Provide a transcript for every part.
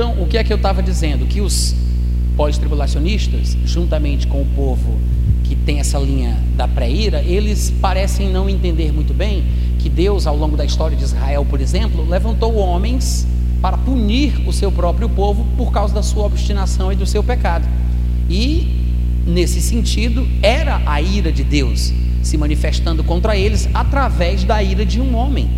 Então, o que é que eu estava dizendo? Que os pós-tribulacionistas, juntamente com o povo que tem essa linha da pré-ira, eles parecem não entender muito bem que Deus, ao longo da história de Israel, por exemplo, levantou homens para punir o seu próprio povo por causa da sua obstinação e do seu pecado. E, nesse sentido, era a ira de Deus se manifestando contra eles através da ira de um homem.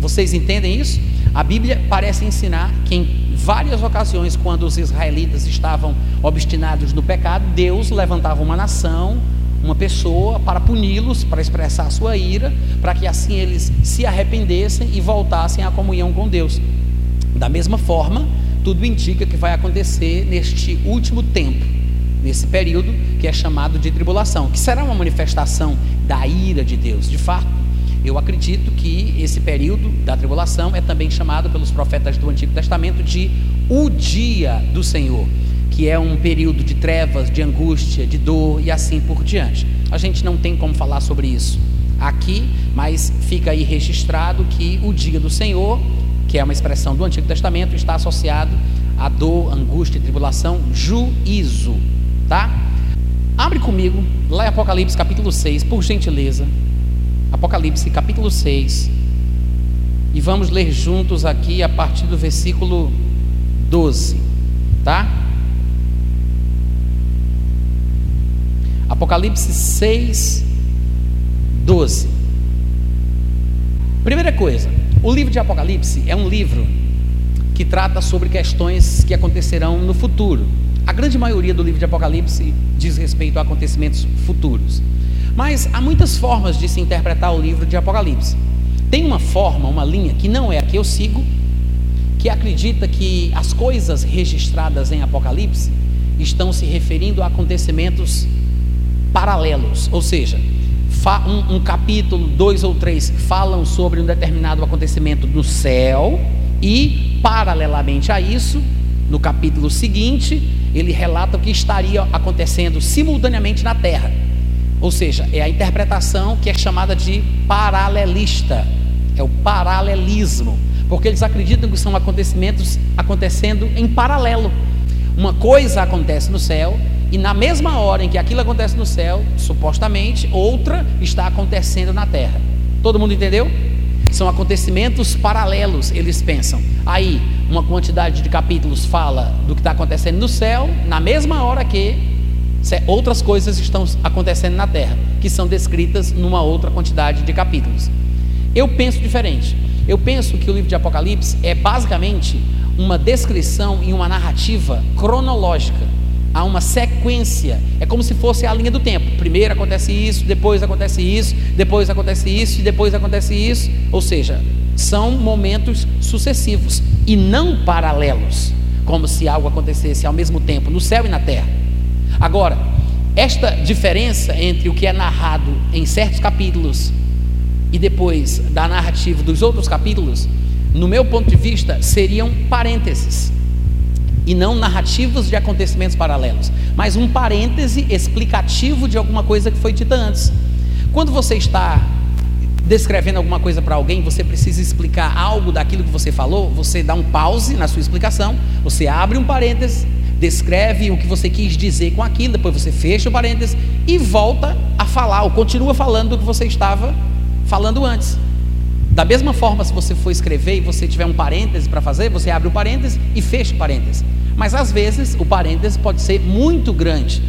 Vocês entendem isso? A Bíblia parece ensinar que em várias ocasiões, quando os israelitas estavam obstinados no pecado, Deus levantava uma nação, uma pessoa para puni-los, para expressar a sua ira, para que assim eles se arrependessem e voltassem à comunhão com Deus. Da mesma forma, tudo indica que vai acontecer neste último tempo, nesse período que é chamado de tribulação, que será uma manifestação da ira de Deus. De fato, eu acredito que esse período da tribulação é também chamado pelos profetas do Antigo Testamento de o dia do Senhor que é um período de trevas, de angústia, de dor e assim por diante. A gente não tem como falar sobre isso aqui, mas fica aí registrado que o dia do Senhor, que é uma expressão do Antigo Testamento, está associado a dor, angústia, tribulação, juízo, tá? Abre comigo lá em Apocalipse capítulo 6, por gentileza. Apocalipse capítulo 6. E vamos ler juntos aqui a partir do versículo 12, tá? Apocalipse 6, 12. Primeira coisa, o livro de Apocalipse é um livro que trata sobre questões que acontecerão no futuro. A grande maioria do livro de Apocalipse diz respeito a acontecimentos futuros. Mas há muitas formas de se interpretar o livro de Apocalipse. Tem uma forma, uma linha, que não é a que eu sigo, que acredita que as coisas registradas em Apocalipse estão se referindo a acontecimentos paralelos, ou seja, um, um, capítulo, dois ou três falam sobre um determinado acontecimento no céu, e paralelamente a isso, no capítulo seguinte, ele relata o que estaria acontecendo simultaneamente na terra. Ou seja, é a interpretação que é chamada de paralelista, é o paralelismo, porque eles acreditam que são acontecimentos acontecendo em paralelo. Uma coisa acontece no céu e na mesma hora em que aquilo acontece no céu, supostamente, outra está acontecendo na terra. Todo mundo entendeu? São acontecimentos paralelos, eles pensam. Aí, uma quantidade de capítulos fala do que está acontecendo no céu, na mesma hora que outras coisas estão acontecendo na terra, que são descritas numa outra quantidade de capítulos. Eu penso diferente. Eu penso que o livro de Apocalipse é basicamente uma descrição e uma narrativa cronológica há uma sequência, é como se fosse a linha do tempo. Primeiro acontece isso, depois acontece isso, depois acontece isso depois acontece isso. Ou seja, são momentos sucessivos e não paralelos, como se algo acontecesse ao mesmo tempo no céu e na terra. Agora, esta diferença entre o que é narrado em certos capítulos e depois da narrativa dos outros capítulos, no meu ponto de vista, seriam parênteses e não narrativos de acontecimentos paralelos, mas um parêntese explicativo de alguma coisa que foi dita antes. Quando você está descrevendo alguma coisa para alguém, você precisa explicar algo daquilo que você falou, você dá um pause na sua explicação, você abre um parêntese, descreve o que você quis dizer com aquilo, depois você fecha o parêntese e volta a falar, ou continua falando do que você estava falando antes. Da mesma forma, se você for escrever e você tiver um parêntese para fazer, você abre o parêntese e fecha o parêntese. Mas às vezes o parêntese pode ser muito grande.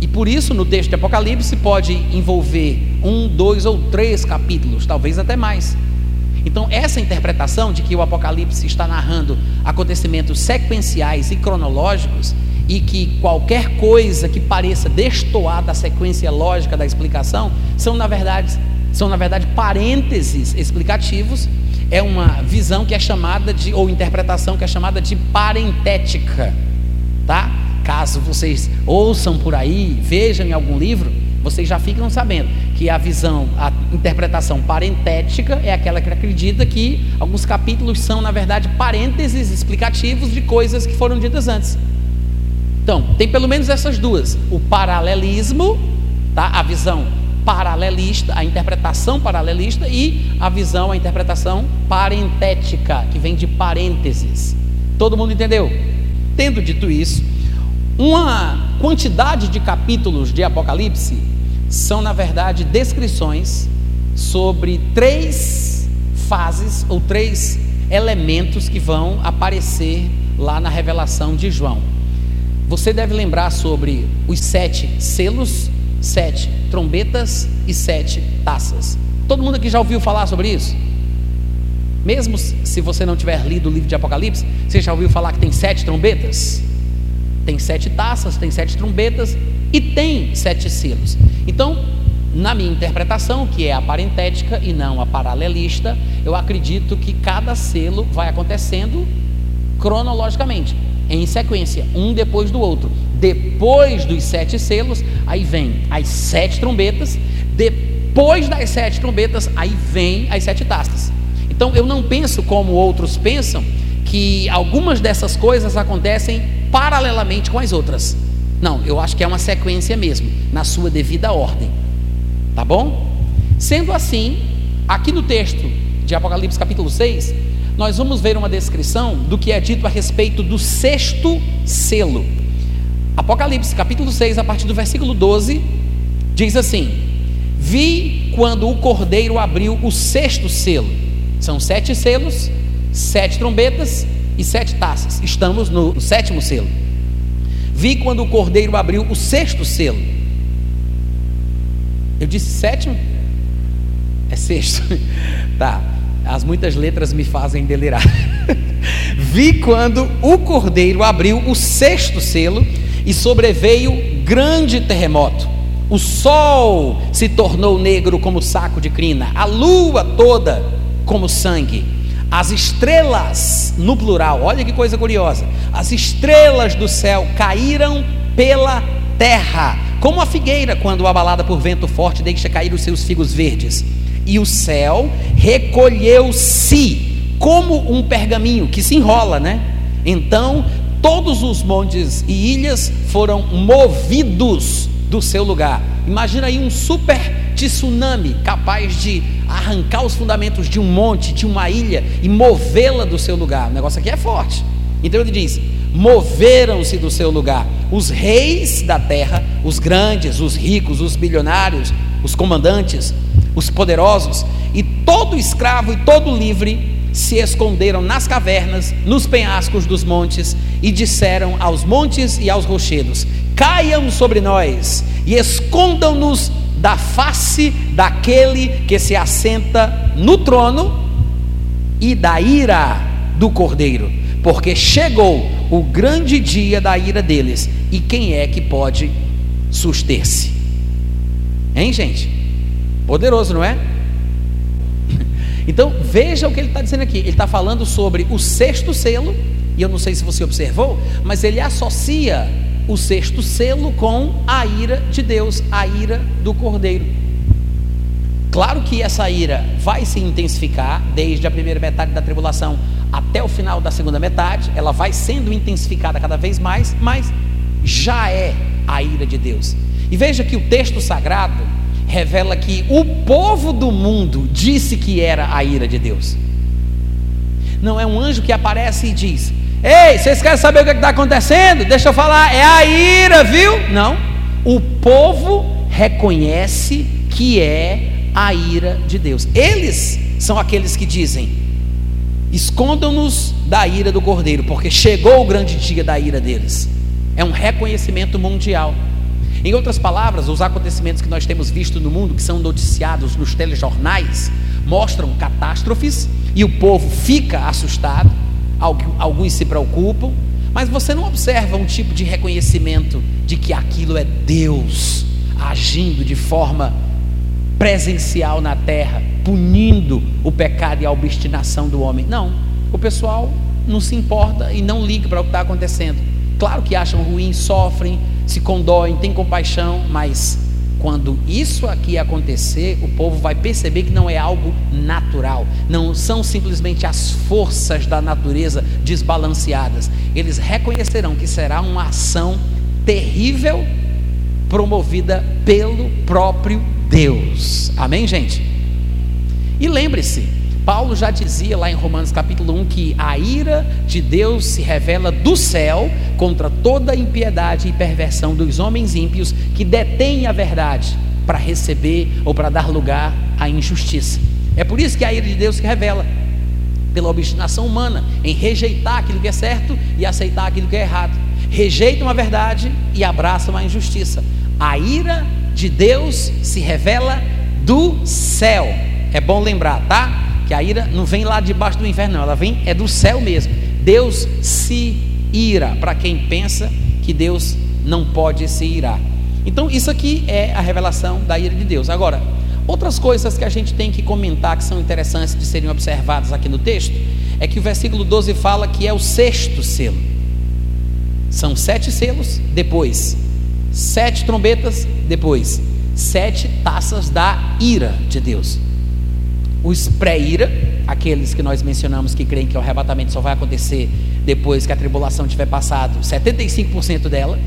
E por isso no texto de Apocalipse pode envolver um, dois ou três capítulos, talvez até mais. Então, essa interpretação de que o Apocalipse está narrando acontecimentos sequenciais e cronológicos, e que qualquer coisa que pareça destoar da sequência lógica da explicação, são na verdade, são na verdade parênteses explicativos é uma visão que é chamada de, ou interpretação que é chamada de parentética, tá? Caso vocês ouçam por aí, vejam em algum livro, vocês já ficam sabendo que a visão, a interpretação parentética é aquela que acredita que alguns capítulos são, na verdade, parênteses explicativos de coisas que foram ditas antes. Então, tem pelo menos essas duas: o paralelismo, tá? a visão paralelista, a interpretação paralelista e a visão, a interpretação parentética, que vem de parênteses. Todo mundo entendeu? Tendo dito isso, uma quantidade de capítulos de Apocalipse são, na verdade, descrições sobre três fases ou três elementos que vão aparecer lá na revelação de João. Você deve lembrar sobre os sete selos, sete trombetas e sete taças. Todo mundo aqui já ouviu falar sobre isso? Mesmo se você não tiver lido o livro de Apocalipse, você já ouviu falar que tem sete trombetas? Tem sete taças, tem sete trombetas e tem sete selos. Então, na minha interpretação, que é a parentética e não a paralelista, eu acredito que cada selo vai acontecendo cronologicamente, em sequência, um depois do outro. Depois dos sete selos, aí vem as sete trombetas. Depois das sete trombetas, aí vem as sete taças. Então eu não penso como outros pensam que algumas dessas coisas acontecem paralelamente com as outras. Não, eu acho que é uma sequência mesmo, na sua devida ordem. Tá bom? Sendo assim, aqui no texto de Apocalipse capítulo 6, nós vamos ver uma descrição do que é dito a respeito do sexto selo. Apocalipse capítulo 6, a partir do versículo 12, diz assim: Vi quando o cordeiro abriu o sexto selo são sete selos, sete trombetas e sete taças. Estamos no, no sétimo selo. Vi quando o cordeiro abriu o sexto selo. Eu disse sétimo? É sexto. tá. As muitas letras me fazem delirar. Vi quando o cordeiro abriu o sexto selo e sobreveio grande terremoto. O sol se tornou negro como saco de crina, a lua toda como sangue. As estrelas, no plural, olha que coisa curiosa. As estrelas do céu caíram pela terra, como a figueira, quando abalada por vento forte, deixa cair os seus figos verdes. E o céu recolheu-se, como um pergaminho que se enrola, né? Então, todos os montes e ilhas foram movidos do seu lugar. Imagina aí um super tsunami capaz de arrancar os fundamentos de um monte, de uma ilha e movê-la do seu lugar. O negócio aqui é forte. Então ele diz: moveram-se do seu lugar os reis da terra, os grandes, os ricos, os bilionários, os comandantes, os poderosos, e todo escravo e todo livre se esconderam nas cavernas, nos penhascos dos montes, e disseram aos montes e aos rochedos: Caiam sobre nós e escondam-nos da face daquele que se assenta no trono e da ira do cordeiro, porque chegou o grande dia da ira deles, e quem é que pode suster-se? Hein, gente? Poderoso, não é? Então veja o que ele está dizendo aqui. Ele está falando sobre o sexto selo, e eu não sei se você observou, mas ele associa o sexto selo com a ira de Deus, a ira do Cordeiro. Claro que essa ira vai se intensificar desde a primeira metade da tribulação até o final da segunda metade, ela vai sendo intensificada cada vez mais, mas já é a ira de Deus. E veja que o texto sagrado revela que o povo do mundo disse que era a ira de Deus. Não é um anjo que aparece e diz: Ei, vocês querem saber o que é está acontecendo? Deixa eu falar, é a ira, viu? Não. O povo reconhece que é a ira de Deus. Eles são aqueles que dizem: escondam-nos da ira do cordeiro, porque chegou o grande dia da ira deles. É um reconhecimento mundial. Em outras palavras, os acontecimentos que nós temos visto no mundo, que são noticiados nos telejornais, mostram catástrofes e o povo fica assustado alguns se preocupam, mas você não observa um tipo de reconhecimento de que aquilo é Deus agindo de forma presencial na terra, punindo o pecado e a obstinação do homem. Não, o pessoal não se importa e não liga para o que está acontecendo. Claro que acham ruim, sofrem, se condoem, têm compaixão, mas quando isso aqui acontecer, o povo vai perceber que não é algo natural, não são simplesmente as forças da natureza desbalanceadas. Eles reconhecerão que será uma ação terrível promovida pelo próprio Deus. Amém, gente? E lembre-se, Paulo já dizia lá em Romanos capítulo 1 que a ira de Deus se revela do céu contra toda a impiedade e perversão dos homens ímpios que detêm a verdade para receber ou para dar lugar à injustiça. É por isso que a ira de Deus se revela pela obstinação humana em rejeitar aquilo que é certo e aceitar aquilo que é errado. Rejeitam a verdade e abraçam a injustiça. A ira de Deus se revela do céu. É bom lembrar, tá? Que a ira não vem lá debaixo do inferno, não, ela vem é do céu mesmo. Deus se ira para quem pensa que Deus não pode se irar. Então, isso aqui é a revelação da ira de Deus. Agora, outras coisas que a gente tem que comentar que são interessantes de serem observadas aqui no texto é que o versículo 12 fala que é o sexto selo. São sete selos, depois sete trombetas, depois sete taças da ira de Deus os pré-ira, aqueles que nós mencionamos que creem que o arrebatamento só vai acontecer depois que a tribulação tiver passado 75% dela,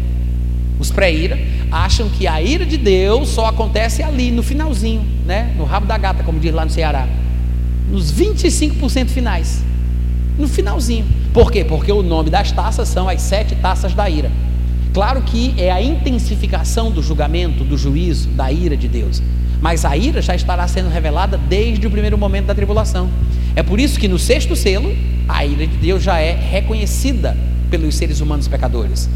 os pré-ira, acham que a ira de Deus só acontece ali no finalzinho, né? no rabo da gata, como diz lá no Ceará, nos 25% finais, no finalzinho. Por quê? Porque o nome das taças são as sete taças da ira. Claro que é a intensificação do julgamento, do juízo, da ira de Deus. Mas a ira já estará sendo revelada desde o primeiro momento da tribulação. É por isso que no sexto selo, a ira de Deus já é reconhecida pelos seres humanos pecadores.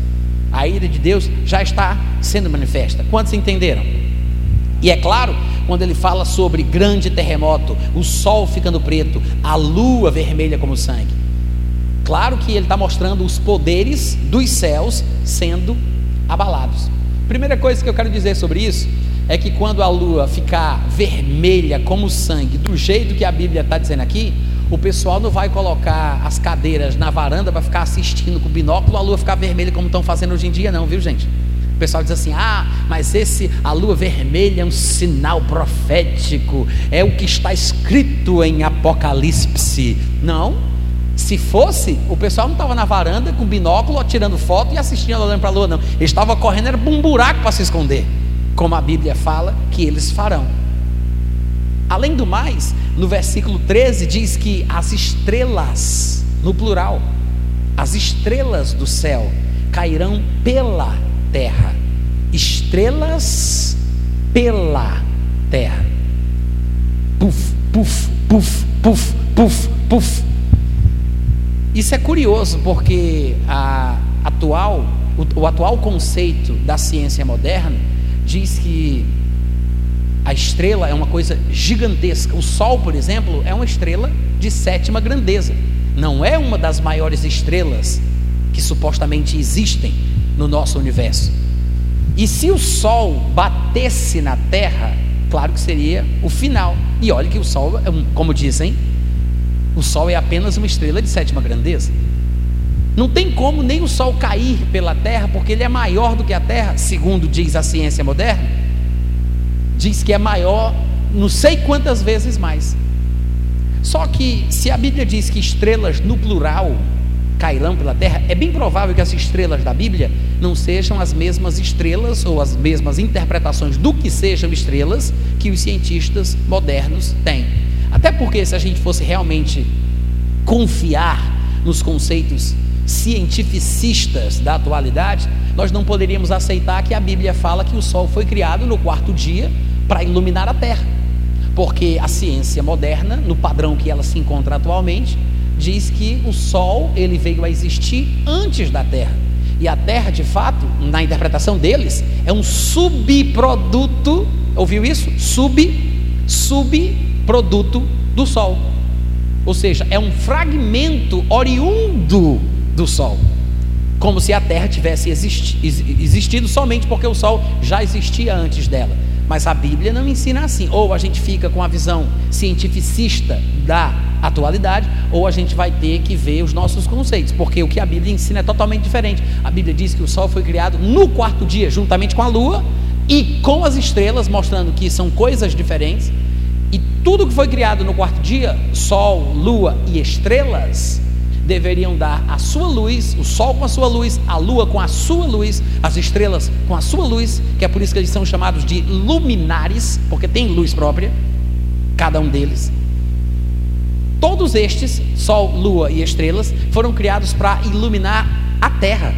A ira de Deus já está sendo manifesta. Quantos entenderam? E é claro, quando ele fala sobre grande terremoto, o sol ficando preto, a lua vermelha como sangue. Claro que ele está mostrando os poderes dos céus sendo abalados. Primeira coisa que eu quero dizer sobre isso é que quando a lua ficar vermelha como sangue, do jeito que a Bíblia está dizendo aqui, o pessoal não vai colocar as cadeiras na varanda para ficar assistindo com o binóculo, a lua ficar vermelha como estão fazendo hoje em dia, não, viu gente? O pessoal diz assim: ah, mas esse, a lua vermelha é um sinal profético, é o que está escrito em Apocalipse. Não, se fosse, o pessoal não estava na varanda com binóculo, tirando foto e assistindo, olhando para a lua, não. Eles estavam correndo, era um buraco para se esconder como a Bíblia fala que eles farão. Além do mais, no versículo 13 diz que as estrelas, no plural, as estrelas do céu cairão pela terra. Estrelas pela terra. Puf, puf, puf, puf, puf, puf. Isso é curioso porque a atual, o, o atual conceito da ciência moderna diz que a estrela é uma coisa gigantesca. O Sol, por exemplo, é uma estrela de sétima grandeza. Não é uma das maiores estrelas que supostamente existem no nosso universo. E se o Sol batesse na Terra, claro que seria o final. E olha que o Sol, é como dizem, o Sol é apenas uma estrela de sétima grandeza. Não tem como nem o Sol cair pela Terra, porque ele é maior do que a Terra, segundo diz a ciência moderna. Diz que é maior, não sei quantas vezes mais. Só que, se a Bíblia diz que estrelas no plural cairão pela terra, é bem provável que as estrelas da Bíblia não sejam as mesmas estrelas ou as mesmas interpretações do que sejam estrelas que os cientistas modernos têm. Até porque, se a gente fosse realmente confiar nos conceitos cientificistas da atualidade, nós não poderíamos aceitar que a Bíblia fala que o Sol foi criado no quarto dia para iluminar a Terra, porque a ciência moderna, no padrão que ela se encontra atualmente, diz que o Sol ele veio a existir antes da Terra. E a Terra, de fato, na interpretação deles, é um subproduto, ouviu isso? Sub, subproduto do Sol. Ou seja, é um fragmento oriundo do Sol. Como se a Terra tivesse existi existido somente porque o Sol já existia antes dela. Mas a Bíblia não ensina assim. Ou a gente fica com a visão cientificista da atualidade, ou a gente vai ter que ver os nossos conceitos, porque o que a Bíblia ensina é totalmente diferente. A Bíblia diz que o Sol foi criado no quarto dia, juntamente com a Lua e com as estrelas, mostrando que são coisas diferentes. E tudo que foi criado no quarto dia, Sol, Lua e estrelas, deveriam dar a sua luz, o sol com a sua luz, a lua com a sua luz, as estrelas com a sua luz, que é por isso que eles são chamados de luminares, porque tem luz própria, cada um deles. Todos estes, Sol, Lua e estrelas, foram criados para iluminar a terra,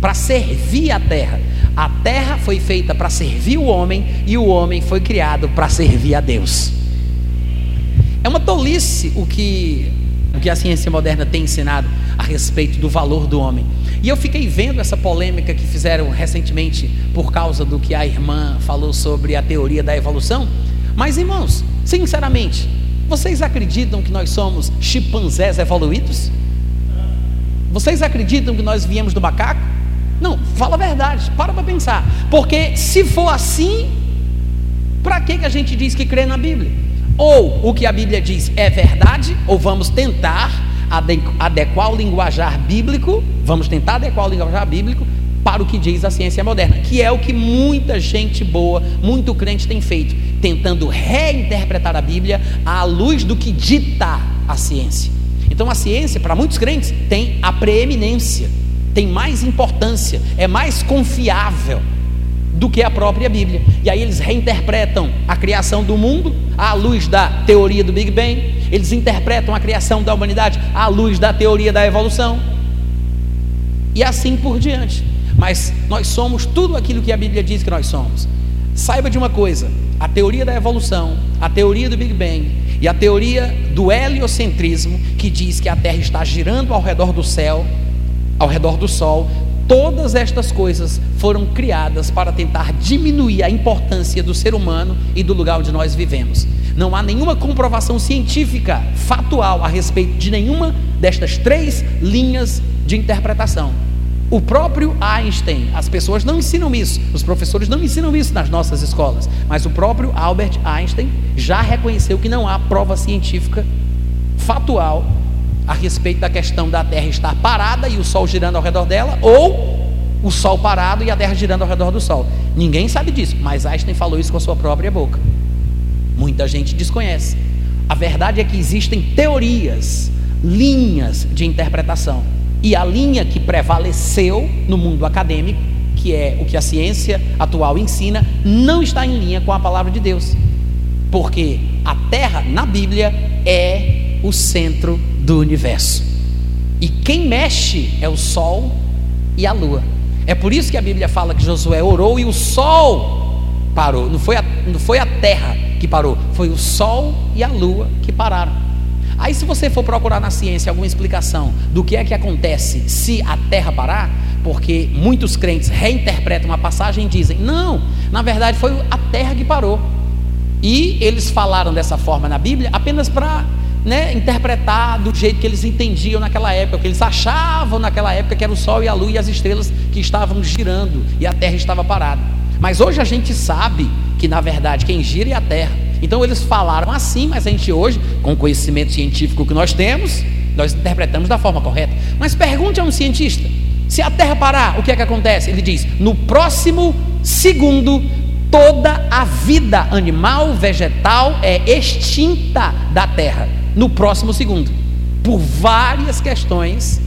para servir a terra. A terra foi feita para servir o homem e o homem foi criado para servir a Deus. É uma tolice o que, o que a ciência moderna tem ensinado a respeito do valor do homem. E eu fiquei vendo essa polêmica que fizeram recentemente por causa do que a irmã falou sobre a teoria da evolução. Mas, irmãos, sinceramente, vocês acreditam que nós somos chimpanzés evoluídos? Vocês acreditam que nós viemos do macaco? Não, fala a verdade, para para pensar. Porque se for assim, para que, que a gente diz que crê na Bíblia? Ou o que a Bíblia diz é verdade, ou vamos tentar adequar o linguajar bíblico, vamos tentar adequar o linguajar bíblico para o que diz a ciência moderna, que é o que muita gente boa, muito crente tem feito, tentando reinterpretar a Bíblia à luz do que dita a ciência. Então a ciência, para muitos crentes, tem a preeminência, tem mais importância, é mais confiável do que a própria Bíblia. E aí eles reinterpretam a criação do mundo à luz da teoria do Big Bang, eles interpretam a criação da humanidade à luz da teoria da evolução, e assim por diante. Mas nós somos tudo aquilo que a Bíblia diz que nós somos. Saiba de uma coisa: a teoria da evolução, a teoria do Big Bang e a teoria do heliocentrismo, que diz que a Terra está girando ao redor do céu, ao redor do Sol, todas estas coisas foram criadas para tentar diminuir a importância do ser humano e do lugar onde nós vivemos. Não há nenhuma comprovação científica, fatual, a respeito de nenhuma destas três linhas de interpretação. O próprio Einstein, as pessoas não ensinam isso, os professores não ensinam isso nas nossas escolas, mas o próprio Albert Einstein já reconheceu que não há prova científica fatual a respeito da questão da Terra estar parada e o Sol girando ao redor dela, ou o Sol parado e a Terra girando ao redor do Sol. Ninguém sabe disso, mas Einstein falou isso com a sua própria boca. Muita gente desconhece. A verdade é que existem teorias, linhas de interpretação e a linha que prevaleceu no mundo acadêmico, que é o que a ciência atual ensina, não está em linha com a palavra de Deus. Porque a Terra, na Bíblia, é o centro do universo. E quem mexe é o Sol e a Lua. É por isso que a Bíblia fala que Josué orou e o Sol parou. Não foi a, não foi a Terra que parou, foi o Sol e a Lua que pararam. Aí, se você for procurar na ciência alguma explicação do que é que acontece se a Terra parar, porque muitos crentes reinterpretam a passagem e dizem: não, na verdade foi a Terra que parou. E eles falaram dessa forma na Bíblia apenas para né, interpretar do jeito que eles entendiam naquela época, que eles achavam naquela época que era o Sol e a Lua e as estrelas que estavam girando e a Terra estava parada. Mas hoje a gente sabe que na verdade quem gira é a Terra. Então eles falaram assim, mas a gente hoje, com o conhecimento científico que nós temos, nós interpretamos da forma correta. Mas pergunte a um cientista: se a Terra parar, o que é que acontece? Ele diz: no próximo segundo, toda a vida animal, vegetal é extinta da Terra. No próximo segundo, por várias questões,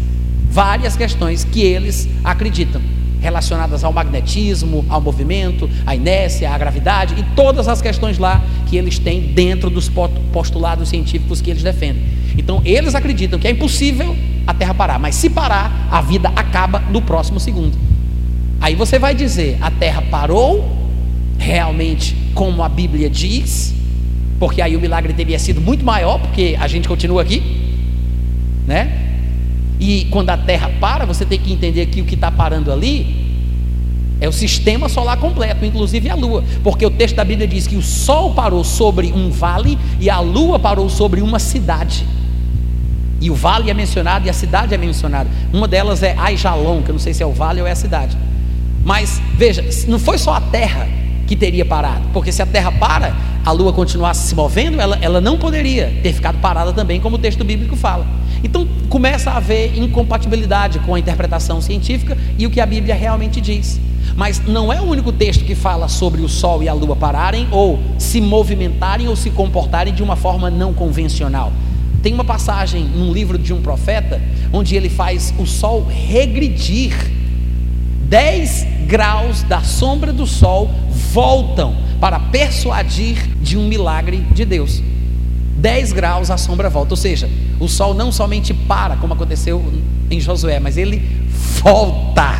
várias questões que eles acreditam relacionadas ao magnetismo, ao movimento, à inércia, à gravidade e todas as questões lá que eles têm dentro dos postulados científicos que eles defendem. Então, eles acreditam que é impossível a Terra parar, mas se parar, a vida acaba no próximo segundo. Aí você vai dizer: a Terra parou realmente como a Bíblia diz, porque aí o milagre teria sido muito maior, porque a gente continua aqui, né? E quando a Terra para, você tem que entender que o que está parando ali é o sistema solar completo, inclusive a Lua, porque o texto da Bíblia diz que o Sol parou sobre um vale e a Lua parou sobre uma cidade. E o vale é mencionado e a cidade é mencionada. Uma delas é Aijalon, que eu não sei se é o vale ou é a cidade. Mas veja, não foi só a Terra que teria parado, porque se a Terra para, a Lua continuasse se movendo, ela, ela não poderia ter ficado parada também, como o texto bíblico fala. Então começa a haver incompatibilidade com a interpretação científica e o que a Bíblia realmente diz. Mas não é o único texto que fala sobre o Sol e a Lua pararem, ou se movimentarem ou se comportarem de uma forma não convencional. Tem uma passagem num livro de um profeta onde ele faz o Sol regredir. 10 graus da sombra do Sol voltam para persuadir de um milagre de Deus. 10 graus a sombra volta. Ou seja, o sol não somente para, como aconteceu em Josué, mas ele volta.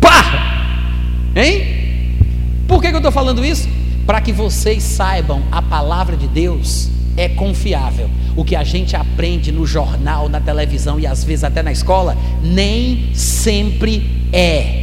Pá! Hein? Por que, que eu estou falando isso? Para que vocês saibam, a palavra de Deus é confiável. O que a gente aprende no jornal, na televisão e às vezes até na escola, nem sempre é.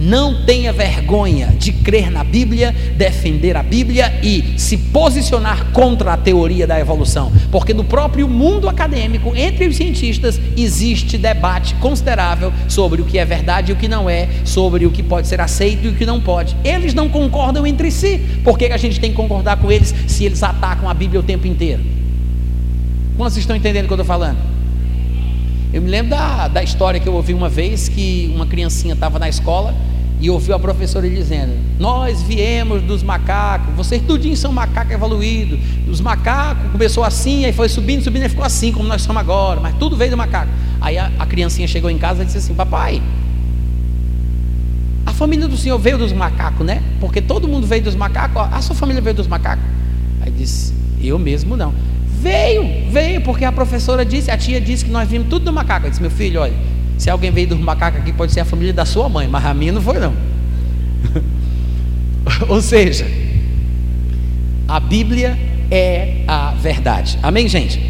Não tenha vergonha de crer na Bíblia, defender a Bíblia e se posicionar contra a teoria da evolução, porque no próprio mundo acadêmico, entre os cientistas, existe debate considerável sobre o que é verdade e o que não é, sobre o que pode ser aceito e o que não pode. Eles não concordam entre si, por que a gente tem que concordar com eles se eles atacam a Bíblia o tempo inteiro? Quantos estão entendendo o que eu estou falando? Eu me lembro da, da história que eu ouvi uma vez que uma criancinha estava na escola e ouviu a professora dizendo: Nós viemos dos macacos, vocês tudinho são macaco evoluído. Os macacos começou assim, aí foi subindo, subindo e ficou assim, como nós somos agora, mas tudo veio do macaco. Aí a, a criancinha chegou em casa e disse assim: Papai, a família do senhor veio dos macacos, né? Porque todo mundo veio dos macacos, a sua família veio dos macacos. Aí disse: Eu mesmo não. Veio, veio, porque a professora disse, a tia disse que nós vimos tudo do macaco. Eu disse, meu filho, olha, se alguém veio do macaco aqui, pode ser a família da sua mãe, mas a minha não foi não. Ou seja, a Bíblia é a verdade. Amém, gente?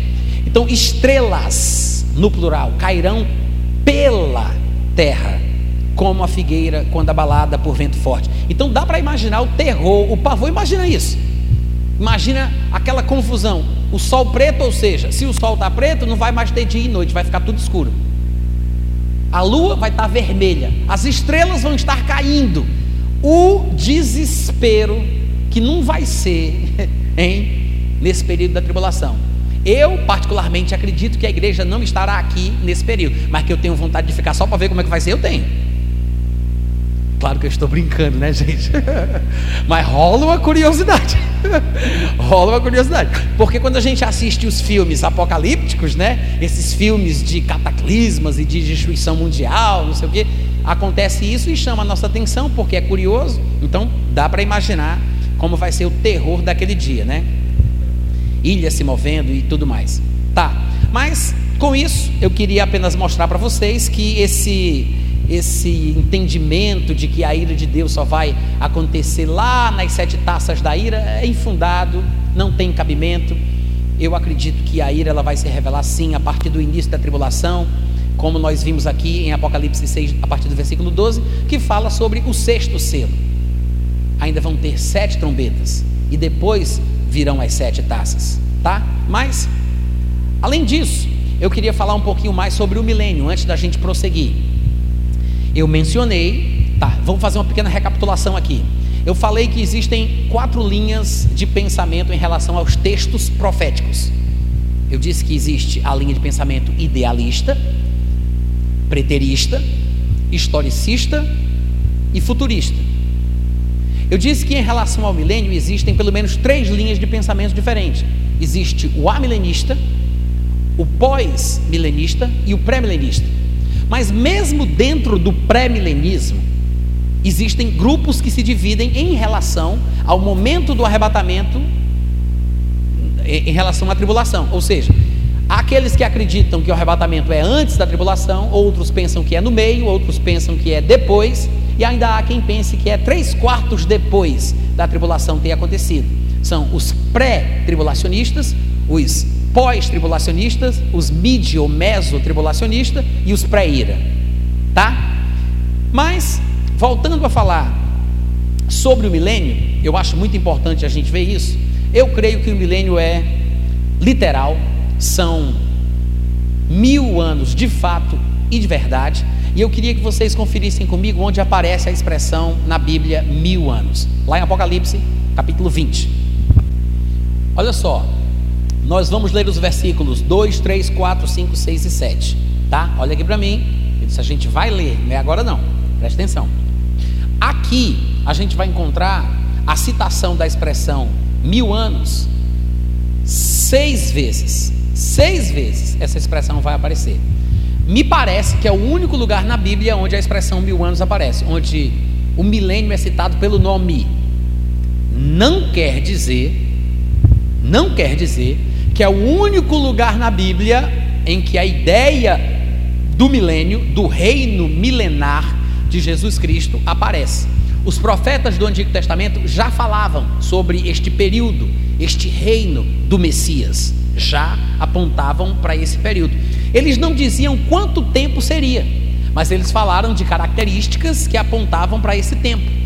Então, estrelas, no plural, cairão pela terra, como a figueira quando abalada por vento forte. Então, dá para imaginar o terror, o pavor. Imagina isso. Imagina aquela confusão. O sol preto, ou seja, se o sol está preto, não vai mais ter dia e noite, vai ficar tudo escuro. A lua vai estar tá vermelha, as estrelas vão estar caindo. O desespero que não vai ser, hein, nesse período da tribulação. Eu, particularmente, acredito que a igreja não estará aqui nesse período, mas que eu tenho vontade de ficar só para ver como é que vai ser, eu tenho. Claro que eu estou brincando, né, gente? Mas rola uma curiosidade. rola uma curiosidade. Porque quando a gente assiste os filmes apocalípticos, né? Esses filmes de cataclismas e de destruição mundial, não sei o quê, acontece isso e chama a nossa atenção porque é curioso. Então, dá para imaginar como vai ser o terror daquele dia, né? Ilha se movendo e tudo mais. Tá. Mas com isso, eu queria apenas mostrar para vocês que esse esse entendimento de que a ira de Deus só vai acontecer lá nas sete taças da ira é infundado, não tem cabimento. Eu acredito que a ira ela vai se revelar sim a partir do início da tribulação, como nós vimos aqui em Apocalipse 6, a partir do versículo 12, que fala sobre o sexto selo. Ainda vão ter sete trombetas e depois virão as sete taças, tá? Mas, além disso, eu queria falar um pouquinho mais sobre o milênio antes da gente prosseguir. Eu mencionei, tá, vamos fazer uma pequena recapitulação aqui. Eu falei que existem quatro linhas de pensamento em relação aos textos proféticos. Eu disse que existe a linha de pensamento idealista, preterista, historicista e futurista. Eu disse que em relação ao milênio existem pelo menos três linhas de pensamento diferentes. Existe o amilenista, o pós-milenista e o pré-milenista. Mas mesmo dentro do pré-milenismo, existem grupos que se dividem em relação ao momento do arrebatamento, em relação à tribulação. Ou seja, aqueles que acreditam que o arrebatamento é antes da tribulação, outros pensam que é no meio, outros pensam que é depois, e ainda há quem pense que é três quartos depois da tribulação ter acontecido. São os pré-tribulacionistas, os pós-tribulacionistas, os mid ou meso-tribulacionistas e os pré-ira. Tá? Mas, voltando a falar sobre o milênio, eu acho muito importante a gente ver isso. Eu creio que o milênio é literal, são mil anos de fato e de verdade. E eu queria que vocês conferissem comigo onde aparece a expressão na Bíblia mil anos. Lá em Apocalipse, capítulo 20. Olha só, nós vamos ler os versículos 2, 3, 4, 5, 6 e 7. Tá? Olha aqui para mim. Eu a gente vai ler, não é agora não. Presta atenção. Aqui a gente vai encontrar a citação da expressão mil anos seis vezes. Seis vezes essa expressão vai aparecer. Me parece que é o único lugar na Bíblia onde a expressão mil anos aparece, onde o milênio é citado pelo nome. Não quer dizer, não quer dizer que é o único lugar na Bíblia em que a ideia do milênio, do reino milenar de Jesus Cristo aparece. Os profetas do Antigo Testamento já falavam sobre este período, este reino do Messias, já apontavam para esse período. Eles não diziam quanto tempo seria, mas eles falaram de características que apontavam para esse tempo.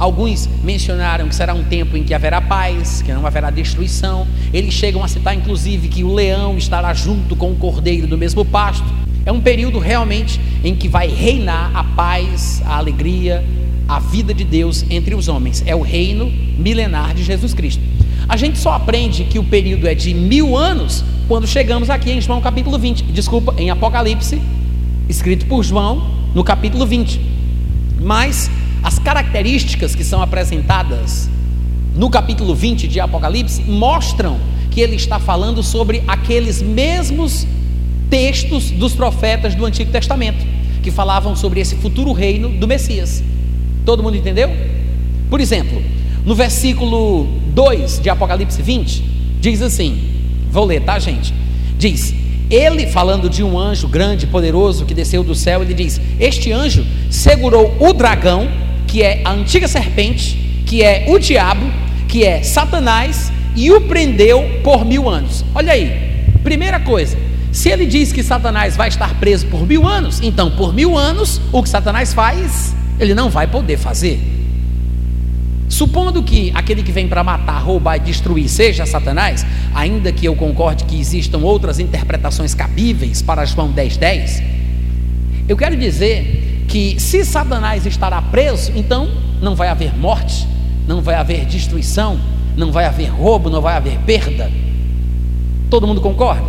Alguns mencionaram que será um tempo em que haverá paz, que não haverá destruição. Eles chegam a citar, inclusive, que o leão estará junto com o cordeiro no mesmo pasto. É um período realmente em que vai reinar a paz, a alegria, a vida de Deus entre os homens. É o reino milenar de Jesus Cristo. A gente só aprende que o período é de mil anos quando chegamos aqui em João capítulo 20. Desculpa, em Apocalipse, escrito por João no capítulo 20. Mas as características que são apresentadas no capítulo 20 de Apocalipse mostram que ele está falando sobre aqueles mesmos textos dos profetas do Antigo Testamento, que falavam sobre esse futuro reino do Messias. Todo mundo entendeu? Por exemplo, no versículo 2 de Apocalipse 20, diz assim: vou ler, tá, gente? Diz: Ele, falando de um anjo grande poderoso que desceu do céu, ele diz: Este anjo segurou o dragão, que é a antiga serpente, que é o diabo, que é Satanás, e o prendeu por mil anos. Olha aí, primeira coisa, se ele diz que Satanás vai estar preso por mil anos, então por mil anos, o que Satanás faz, ele não vai poder fazer. Supondo que aquele que vem para matar, roubar e destruir seja Satanás, ainda que eu concorde que existam outras interpretações cabíveis para João 10,10, 10, eu quero dizer que se Satanás estará preso, então não vai haver morte, não vai haver destruição, não vai haver roubo, não vai haver perda. Todo mundo concorda?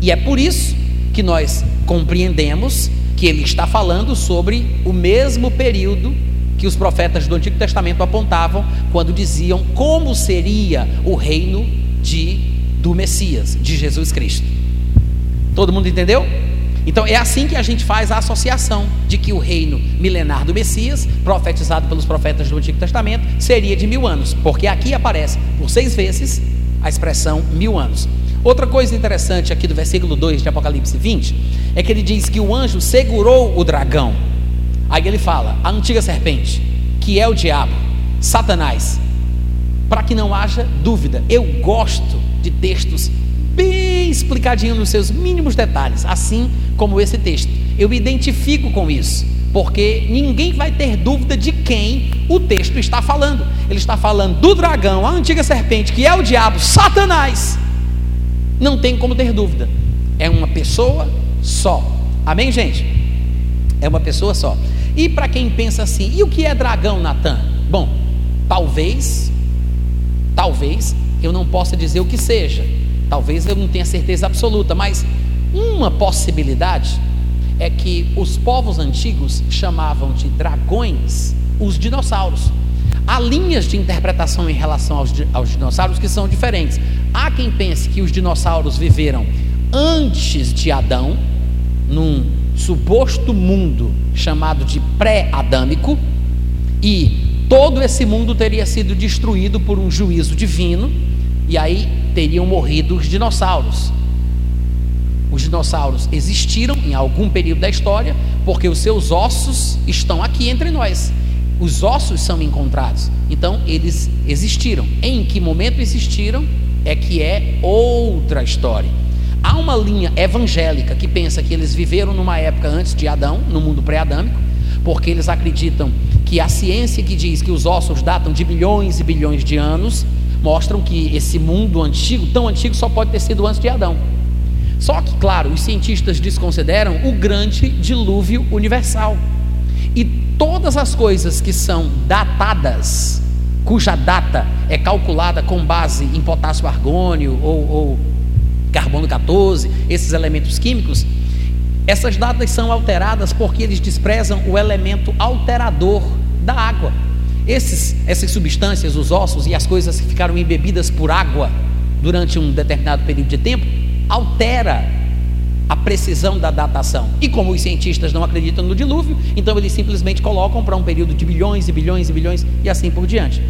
E é por isso que nós compreendemos que ele está falando sobre o mesmo período que os profetas do Antigo Testamento apontavam quando diziam como seria o reino de do Messias, de Jesus Cristo. Todo mundo entendeu? Então é assim que a gente faz a associação de que o reino milenar do Messias, profetizado pelos profetas do Antigo Testamento, seria de mil anos, porque aqui aparece por seis vezes a expressão mil anos. Outra coisa interessante aqui do versículo 2 de Apocalipse 20 é que ele diz que o anjo segurou o dragão. Aí ele fala, a antiga serpente, que é o diabo, Satanás. Para que não haja dúvida, eu gosto de textos bem explicadinhos nos seus mínimos detalhes, assim como esse texto. Eu me identifico com isso, porque ninguém vai ter dúvida de quem o texto está falando. Ele está falando do dragão, a antiga serpente, que é o diabo, Satanás. Não tem como ter dúvida. É uma pessoa só. Amém, gente? É uma pessoa só. E para quem pensa assim, e o que é dragão, Natan? Bom, talvez, talvez eu não possa dizer o que seja. Talvez eu não tenha certeza absoluta, mas uma possibilidade é que os povos antigos chamavam de dragões os dinossauros. Há linhas de interpretação em relação aos, aos dinossauros que são diferentes. Há quem pense que os dinossauros viveram antes de Adão, num suposto mundo chamado de pré-adâmico, e todo esse mundo teria sido destruído por um juízo divino, e aí teriam morrido os dinossauros. Os dinossauros existiram em algum período da história, porque os seus ossos estão aqui entre nós. Os ossos são encontrados. Então, eles existiram. Em que momento existiram é que é outra história. Há uma linha evangélica que pensa que eles viveram numa época antes de Adão, no mundo pré-adâmico, porque eles acreditam que a ciência que diz que os ossos datam de bilhões e bilhões de anos, mostram que esse mundo antigo, tão antigo, só pode ter sido antes de Adão. Só que, claro, os cientistas desconsideram o grande dilúvio universal. E todas as coisas que são datadas, cuja data é calculada com base em potássio argônio ou, ou carbono 14, esses elementos químicos, essas datas são alteradas porque eles desprezam o elemento alterador da água. Esses, essas substâncias, os ossos e as coisas que ficaram embebidas por água durante um determinado período de tempo, altera a precisão da datação. E como os cientistas não acreditam no dilúvio, então eles simplesmente colocam para um período de bilhões e bilhões e bilhões e assim por diante.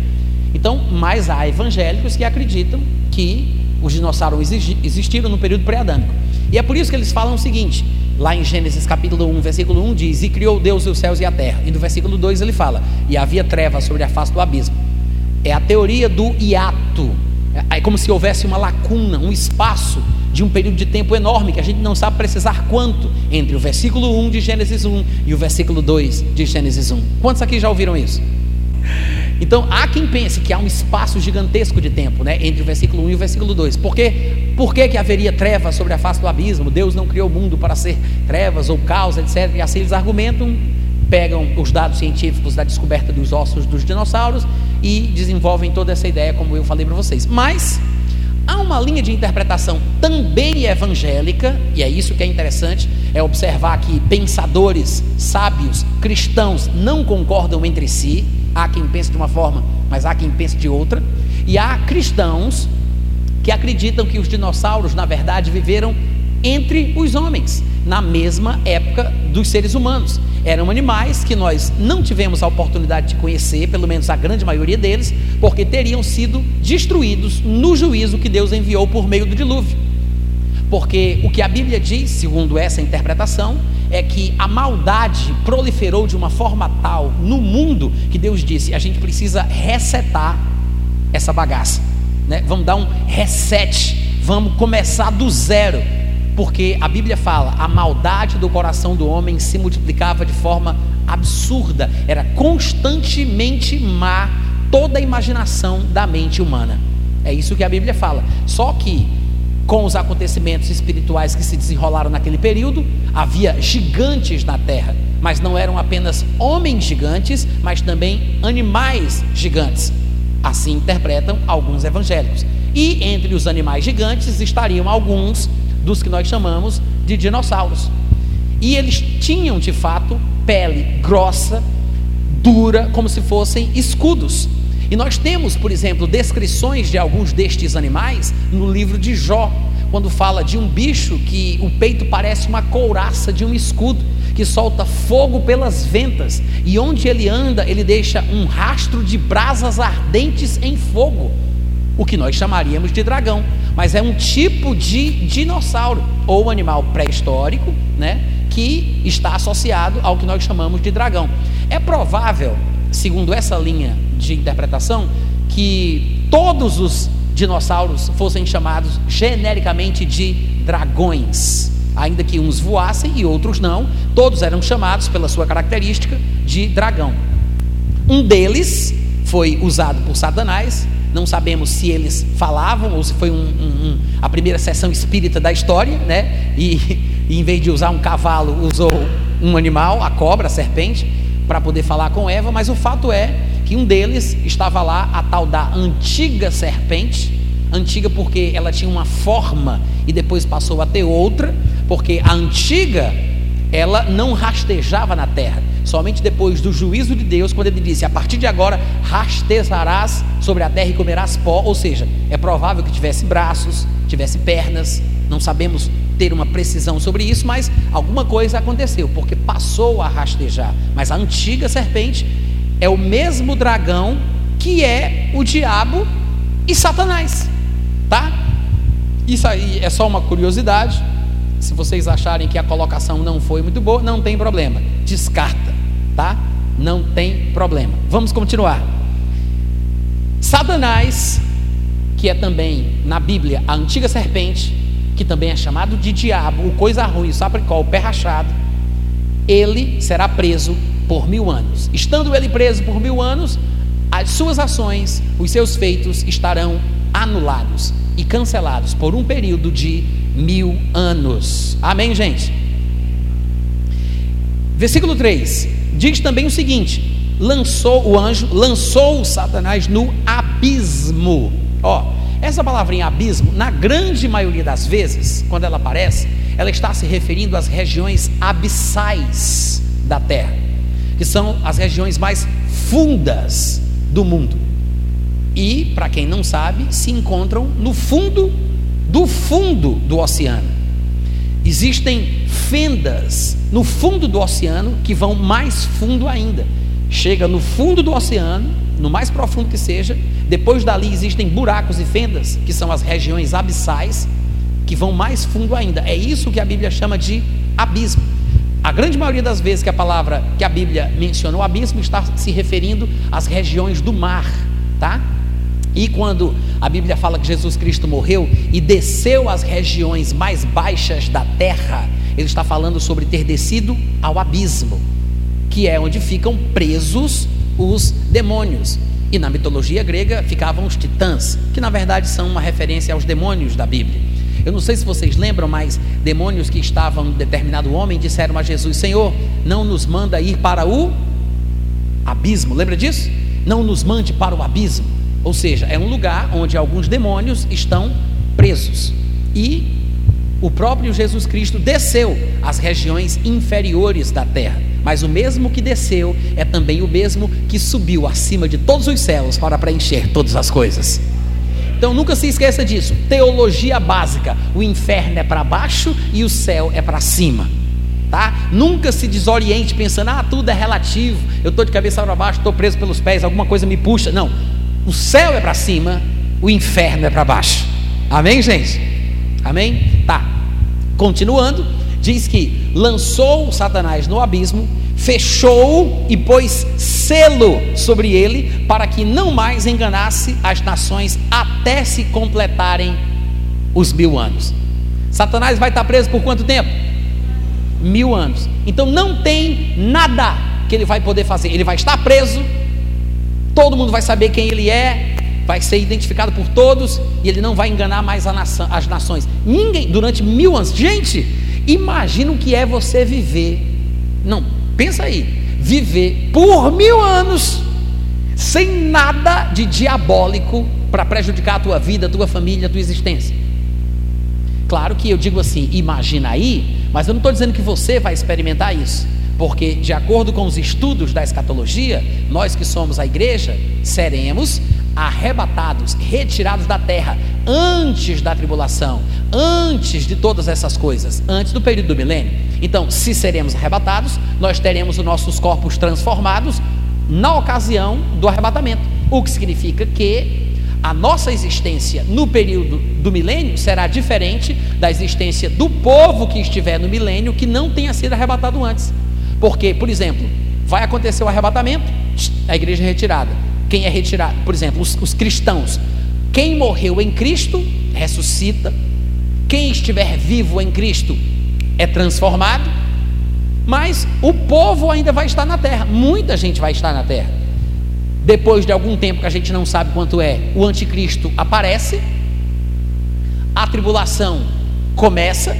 Então, mas há evangélicos que acreditam que os dinossauros existiram no período pré-adâmico. E é por isso que eles falam o seguinte: lá em Gênesis capítulo 1, versículo 1 diz: E criou Deus os céus e a terra. E no versículo 2 ele fala: E havia trevas sobre a face do abismo. É a teoria do hiato. É como se houvesse uma lacuna, um espaço de um período de tempo enorme que a gente não sabe precisar quanto entre o versículo 1 de Gênesis 1 e o versículo 2 de Gênesis 1. Quantos aqui já ouviram isso? Então, há quem pense que há um espaço gigantesco de tempo né, entre o versículo 1 e o versículo 2. Por quê? Por que, que haveria trevas sobre a face do abismo? Deus não criou o mundo para ser trevas ou caos, etc. E assim eles argumentam, pegam os dados científicos da descoberta dos ossos dos dinossauros e desenvolvem toda essa ideia, como eu falei para vocês. Mas há uma linha de interpretação também evangélica, e é isso que é interessante, é observar que pensadores sábios cristãos não concordam entre si Há quem pense de uma forma, mas há quem pense de outra. E há cristãos que acreditam que os dinossauros, na verdade, viveram entre os homens, na mesma época dos seres humanos. Eram animais que nós não tivemos a oportunidade de conhecer, pelo menos a grande maioria deles, porque teriam sido destruídos no juízo que Deus enviou por meio do dilúvio. Porque o que a Bíblia diz, segundo essa interpretação, é que a maldade proliferou de uma forma tal no mundo que Deus disse: a gente precisa resetar essa bagaça, né? Vamos dar um reset, vamos começar do zero, porque a Bíblia fala: a maldade do coração do homem se multiplicava de forma absurda, era constantemente má toda a imaginação da mente humana. É isso que a Bíblia fala. Só que com os acontecimentos espirituais que se desenrolaram naquele período, havia gigantes na terra, mas não eram apenas homens gigantes, mas também animais gigantes. Assim interpretam alguns evangélicos. E entre os animais gigantes estariam alguns dos que nós chamamos de dinossauros. E eles tinham de fato pele grossa, dura, como se fossem escudos. E nós temos, por exemplo, descrições de alguns destes animais no livro de Jó, quando fala de um bicho que o peito parece uma couraça de um escudo, que solta fogo pelas ventas, e onde ele anda, ele deixa um rastro de brasas ardentes em fogo, o que nós chamaríamos de dragão, mas é um tipo de dinossauro ou animal pré-histórico, né, que está associado ao que nós chamamos de dragão. É provável, segundo essa linha de interpretação, que todos os dinossauros fossem chamados genericamente de dragões, ainda que uns voassem e outros não, todos eram chamados pela sua característica de dragão. Um deles foi usado por Satanás, não sabemos se eles falavam ou se foi um, um, um, a primeira sessão espírita da história, né? E, e em vez de usar um cavalo, usou um animal, a cobra, a serpente, para poder falar com Eva, mas o fato é que um deles estava lá, a tal da antiga serpente, antiga porque ela tinha uma forma e depois passou a ter outra, porque a antiga ela não rastejava na terra. Somente depois do juízo de Deus, quando ele disse: A partir de agora rastejarás sobre a terra e comerás pó. Ou seja, é provável que tivesse braços, tivesse pernas, não sabemos ter uma precisão sobre isso, mas alguma coisa aconteceu, porque passou a rastejar. Mas a antiga serpente é o mesmo dragão que é o diabo e Satanás, tá? Isso aí é só uma curiosidade. Se vocês acharem que a colocação não foi muito boa, não tem problema, descarta, tá? Não tem problema. Vamos continuar. Satanás, que é também na Bíblia a antiga serpente, que também é chamado de diabo, o coisa ruim, o sapricol, o pé rachado, ele será preso por mil anos. Estando ele preso por mil anos, as suas ações, os seus feitos estarão anulados e cancelados por um período de mil anos. Amém, gente? Versículo 3 diz também o seguinte: lançou o anjo, lançou o Satanás no abismo. Ó, essa palavrinha abismo, na grande maioria das vezes, quando ela aparece, ela está se referindo às regiões abissais da terra que são as regiões mais fundas do mundo. E, para quem não sabe, se encontram no fundo do fundo do oceano. Existem fendas no fundo do oceano que vão mais fundo ainda. Chega no fundo do oceano no mais profundo que seja. Depois dali existem buracos e fendas, que são as regiões abissais, que vão mais fundo ainda. É isso que a Bíblia chama de abismo. A grande maioria das vezes que a palavra que a Bíblia mencionou abismo está se referindo às regiões do mar, tá? E quando a Bíblia fala que Jesus Cristo morreu e desceu às regiões mais baixas da terra, ele está falando sobre ter descido ao abismo, que é onde ficam presos os demônios. E na mitologia grega ficavam os titãs, que na verdade são uma referência aos demônios da Bíblia. Eu não sei se vocês lembram, mas demônios que estavam em determinado homem disseram a Jesus: Senhor, não nos manda ir para o abismo. Lembra disso? Não nos mande para o abismo. Ou seja, é um lugar onde alguns demônios estão presos. E o próprio Jesus Cristo desceu às regiões inferiores da terra. Mas o mesmo que desceu é também o mesmo que subiu acima de todos os céus para preencher todas as coisas. Então nunca se esqueça disso. Teologia básica: o inferno é para baixo e o céu é para cima. Tá? Nunca se desoriente pensando, ah, tudo é relativo, eu estou de cabeça para baixo, estou preso pelos pés, alguma coisa me puxa. Não, o céu é para cima, o inferno é para baixo. Amém, gente? Amém? Tá. Continuando, diz que lançou Satanás no abismo, fechou e pôs selo sobre ele, para que não mais enganasse as nações até se completarem os mil anos. Satanás vai estar preso por quanto tempo? Mil anos. Então não tem nada que ele vai poder fazer. Ele vai estar preso todo mundo vai saber quem ele é, vai ser identificado por todos e ele não vai enganar mais nação, as nações. Ninguém, durante mil anos. Gente, imagina o que é você viver. Não, pensa aí. Viver por mil anos sem nada de diabólico para prejudicar a tua vida, a tua família, a tua existência. Claro que eu digo assim, imagina aí, mas eu não estou dizendo que você vai experimentar isso. Porque, de acordo com os estudos da escatologia, nós que somos a igreja, seremos arrebatados, retirados da terra antes da tribulação, antes de todas essas coisas, antes do período do milênio. Então, se seremos arrebatados, nós teremos os nossos corpos transformados na ocasião do arrebatamento, o que significa que a nossa existência no período do milênio será diferente da existência do povo que estiver no milênio que não tenha sido arrebatado antes. Porque, por exemplo, vai acontecer o arrebatamento, a igreja é retirada. Quem é retirado? Por exemplo, os, os cristãos. Quem morreu em Cristo ressuscita. Quem estiver vivo em Cristo é transformado. Mas o povo ainda vai estar na terra. Muita gente vai estar na terra. Depois de algum tempo que a gente não sabe quanto é, o anticristo aparece. A tribulação começa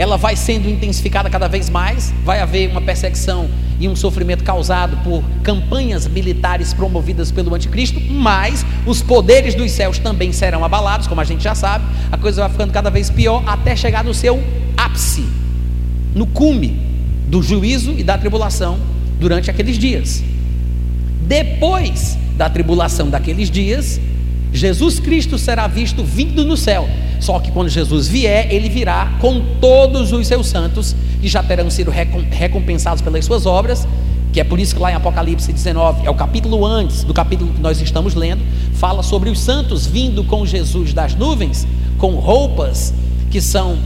ela vai sendo intensificada cada vez mais, vai haver uma perseguição e um sofrimento causado por campanhas militares promovidas pelo anticristo, mas os poderes dos céus também serão abalados, como a gente já sabe, a coisa vai ficando cada vez pior até chegar no seu ápice, no cume do juízo e da tribulação durante aqueles dias. Depois da tribulação daqueles dias, Jesus Cristo será visto vindo no céu só que quando Jesus vier, ele virá com todos os seus santos que já terão sido recompensados pelas suas obras, que é por isso que lá em Apocalipse 19, é o capítulo antes do capítulo que nós estamos lendo, fala sobre os santos vindo com Jesus das nuvens, com roupas que são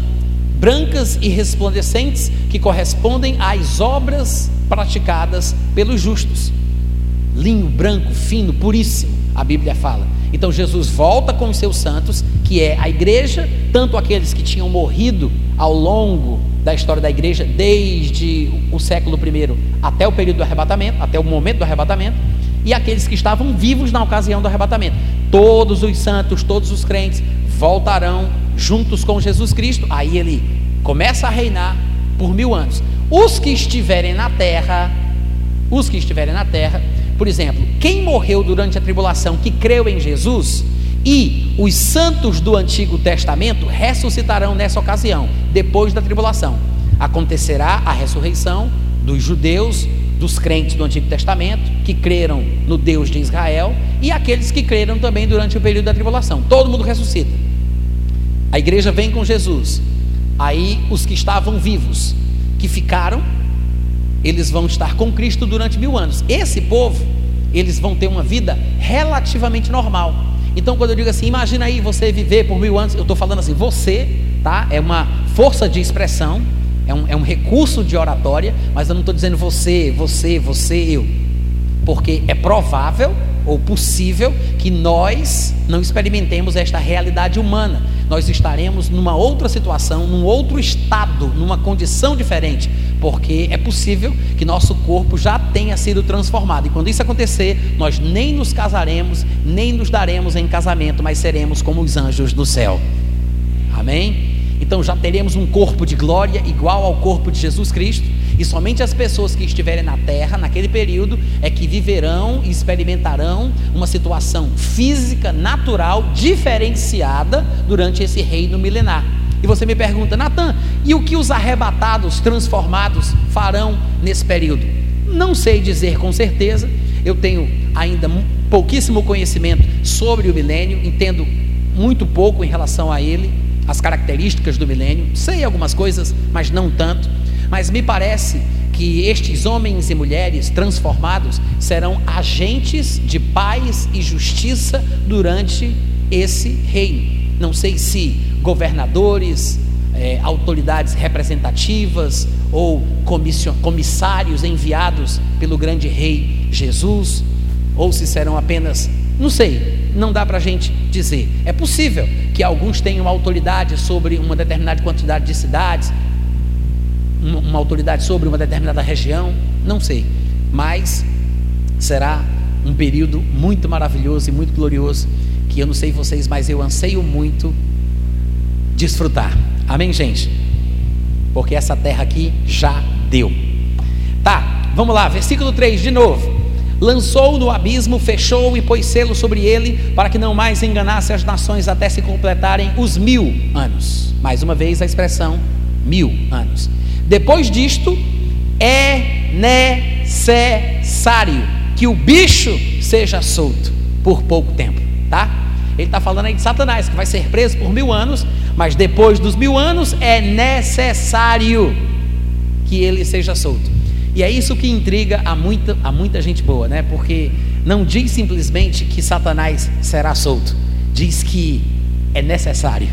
brancas e resplandecentes, que correspondem às obras praticadas pelos justos. Linho branco, fino, puríssimo, a Bíblia fala. Então Jesus volta com os seus santos, que é a igreja, tanto aqueles que tinham morrido ao longo da história da igreja, desde o século I até o período do arrebatamento, até o momento do arrebatamento, e aqueles que estavam vivos na ocasião do arrebatamento. Todos os santos, todos os crentes voltarão juntos com Jesus Cristo. Aí ele começa a reinar por mil anos. Os que estiverem na terra, os que estiverem na terra, por exemplo, quem morreu durante a tribulação que creu em Jesus e os santos do Antigo Testamento ressuscitarão nessa ocasião, depois da tribulação. Acontecerá a ressurreição dos judeus, dos crentes do Antigo Testamento, que creram no Deus de Israel, e aqueles que creram também durante o período da tribulação. Todo mundo ressuscita. A igreja vem com Jesus. Aí os que estavam vivos, que ficaram eles vão estar com Cristo durante mil anos. Esse povo eles vão ter uma vida relativamente normal. Então, quando eu digo assim, imagina aí você viver por mil anos, eu estou falando assim, você, tá? É uma força de expressão, é um, é um recurso de oratória, mas eu não estou dizendo você, você, você, eu. Porque é provável ou possível que nós não experimentemos esta realidade humana. Nós estaremos numa outra situação, num outro estado, numa condição diferente, porque é possível que nosso corpo já tenha sido transformado. E quando isso acontecer, nós nem nos casaremos, nem nos daremos em casamento, mas seremos como os anjos do céu. Amém? Então já teremos um corpo de glória igual ao corpo de Jesus Cristo, e somente as pessoas que estiverem na terra naquele período é que viverão e experimentarão uma situação física, natural, diferenciada durante esse reino milenar. E você me pergunta, Natan, e o que os arrebatados, transformados farão nesse período? Não sei dizer com certeza, eu tenho ainda pouquíssimo conhecimento sobre o milênio, entendo muito pouco em relação a ele, as características do milênio, sei algumas coisas, mas não tanto. Mas me parece que estes homens e mulheres transformados serão agentes de paz e justiça durante esse reino. Não sei se governadores, é, autoridades representativas ou comissários enviados pelo grande rei Jesus, ou se serão apenas, não sei, não dá para a gente dizer. É possível que alguns tenham autoridade sobre uma determinada quantidade de cidades, uma, uma autoridade sobre uma determinada região, não sei, mas será um período muito maravilhoso e muito glorioso que eu não sei vocês, mas eu anseio muito desfrutar. Amém, gente? Porque essa terra aqui já deu. Tá, vamos lá, versículo 3 de novo. Lançou no abismo, fechou e pôs selo sobre ele, para que não mais enganasse as nações até se completarem os mil anos. Mais uma vez a expressão mil anos. Depois disto, é necessário que o bicho seja solto por pouco tempo, tá? Ele está falando aí de Satanás, que vai ser preso por mil anos, mas depois dos mil anos é necessário que ele seja solto. E é isso que intriga a muita, a muita gente boa, né? Porque não diz simplesmente que Satanás será solto, diz que é necessário.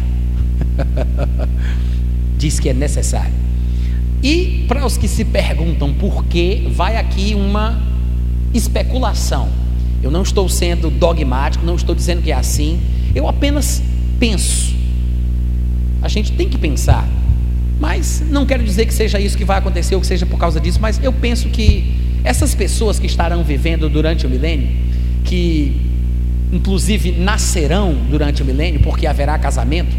diz que é necessário. E para os que se perguntam por quê, vai aqui uma especulação. Eu não estou sendo dogmático, não estou dizendo que é assim, eu apenas penso. A gente tem que pensar. Mas não quero dizer que seja isso que vai acontecer ou que seja por causa disso, mas eu penso que essas pessoas que estarão vivendo durante o milênio, que inclusive nascerão durante o milênio, porque haverá casamento,